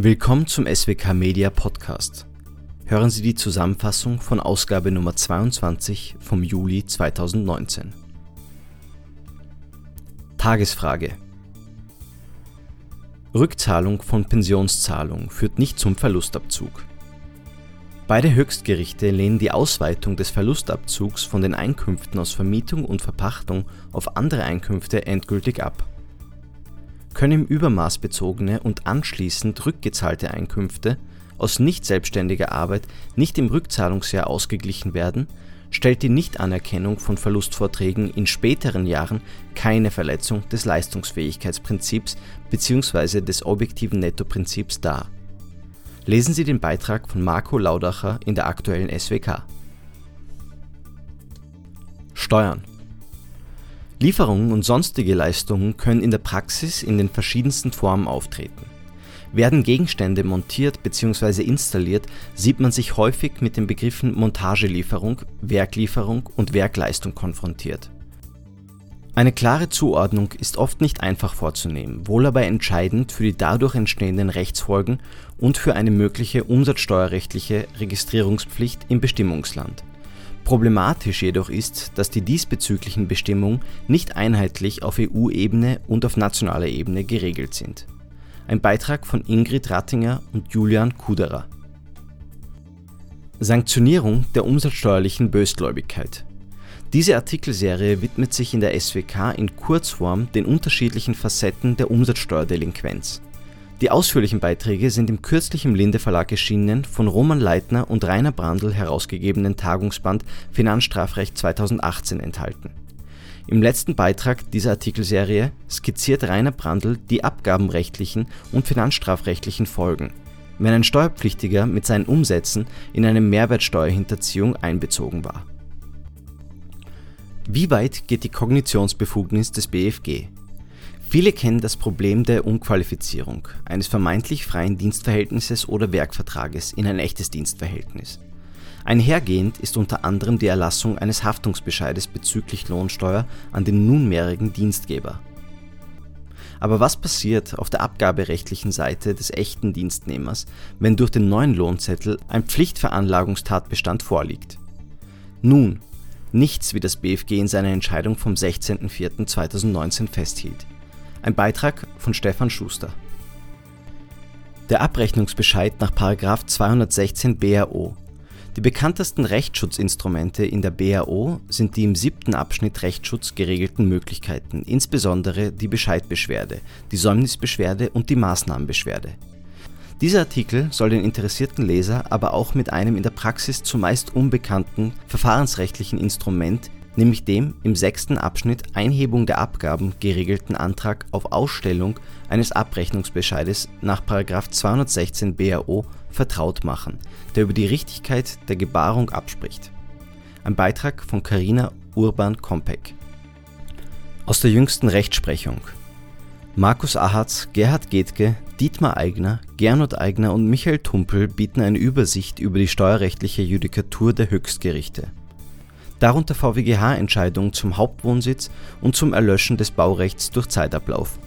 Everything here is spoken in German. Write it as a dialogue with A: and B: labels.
A: Willkommen zum SWK Media Podcast. Hören Sie die Zusammenfassung von Ausgabe Nummer 22 vom Juli 2019. Tagesfrage. Rückzahlung von Pensionszahlung führt nicht zum Verlustabzug. Beide Höchstgerichte lehnen die Ausweitung des Verlustabzugs von den Einkünften aus Vermietung und Verpachtung auf andere Einkünfte endgültig ab. Können im Übermaß bezogene und anschließend rückgezahlte Einkünfte aus nicht selbstständiger Arbeit nicht im Rückzahlungsjahr ausgeglichen werden, stellt die Nichtanerkennung von Verlustvorträgen in späteren Jahren keine Verletzung des Leistungsfähigkeitsprinzips bzw. des objektiven Nettoprinzips dar Lesen Sie den Beitrag von Marco Laudacher in der aktuellen SWK. Steuern Lieferungen und sonstige Leistungen können in der Praxis in den verschiedensten Formen auftreten. Werden Gegenstände montiert bzw. installiert, sieht man sich häufig mit den Begriffen Montagelieferung, Werklieferung und Werkleistung konfrontiert eine klare Zuordnung ist oft nicht einfach vorzunehmen, wohl aber entscheidend für die dadurch entstehenden Rechtsfolgen und für eine mögliche umsatzsteuerrechtliche Registrierungspflicht im Bestimmungsland. Problematisch jedoch ist, dass die diesbezüglichen Bestimmungen nicht einheitlich auf EU-Ebene und auf nationaler Ebene geregelt sind. Ein Beitrag von Ingrid Rattinger und Julian Kuderer. Sanktionierung der umsatzsteuerlichen Bösgläubigkeit diese Artikelserie widmet sich in der SWK in Kurzform den unterschiedlichen Facetten der Umsatzsteuerdelinquenz. Die ausführlichen Beiträge sind im kürzlich im Linde Verlag erschienenen, von Roman Leitner und Rainer Brandl herausgegebenen Tagungsband Finanzstrafrecht 2018 enthalten. Im letzten Beitrag dieser Artikelserie skizziert Rainer Brandl die abgabenrechtlichen und finanzstrafrechtlichen Folgen, wenn ein Steuerpflichtiger mit seinen Umsätzen in eine Mehrwertsteuerhinterziehung einbezogen war wie weit geht die Kognitionsbefugnis des BFG? Viele kennen das Problem der Umqualifizierung eines vermeintlich freien Dienstverhältnisses oder Werkvertrages in ein echtes Dienstverhältnis. Einhergehend ist unter anderem die Erlassung eines Haftungsbescheides bezüglich Lohnsteuer an den nunmehrigen Dienstgeber. Aber was passiert auf der abgaberechtlichen Seite des echten Dienstnehmers, wenn durch den neuen Lohnzettel ein Pflichtveranlagungstatbestand vorliegt? Nun, Nichts, wie das BFG in seiner Entscheidung vom 16.04.2019 festhielt. Ein Beitrag von Stefan Schuster. Der Abrechnungsbescheid nach 216 BAO. Die bekanntesten Rechtsschutzinstrumente in der BAO sind die im siebten Abschnitt Rechtsschutz geregelten Möglichkeiten, insbesondere die Bescheidbeschwerde, die Säumnisbeschwerde und die Maßnahmenbeschwerde dieser Artikel soll den interessierten Leser aber auch mit einem in der Praxis zumeist unbekannten verfahrensrechtlichen Instrument, nämlich dem im sechsten Abschnitt Einhebung der Abgaben geregelten Antrag auf Ausstellung eines Abrechnungsbescheides nach § 216 BAO vertraut machen, der über die Richtigkeit der Gebarung abspricht. Ein Beitrag von Carina Urban-Kompek. Aus der jüngsten Rechtsprechung Markus Ahatz, Gerhard Gethke, Dietmar Eigner, Gernot Eigner und Michael Tumpel bieten eine Übersicht über die steuerrechtliche Judikatur der Höchstgerichte. Darunter VWGH-Entscheidungen zum Hauptwohnsitz und zum Erlöschen des Baurechts durch Zeitablauf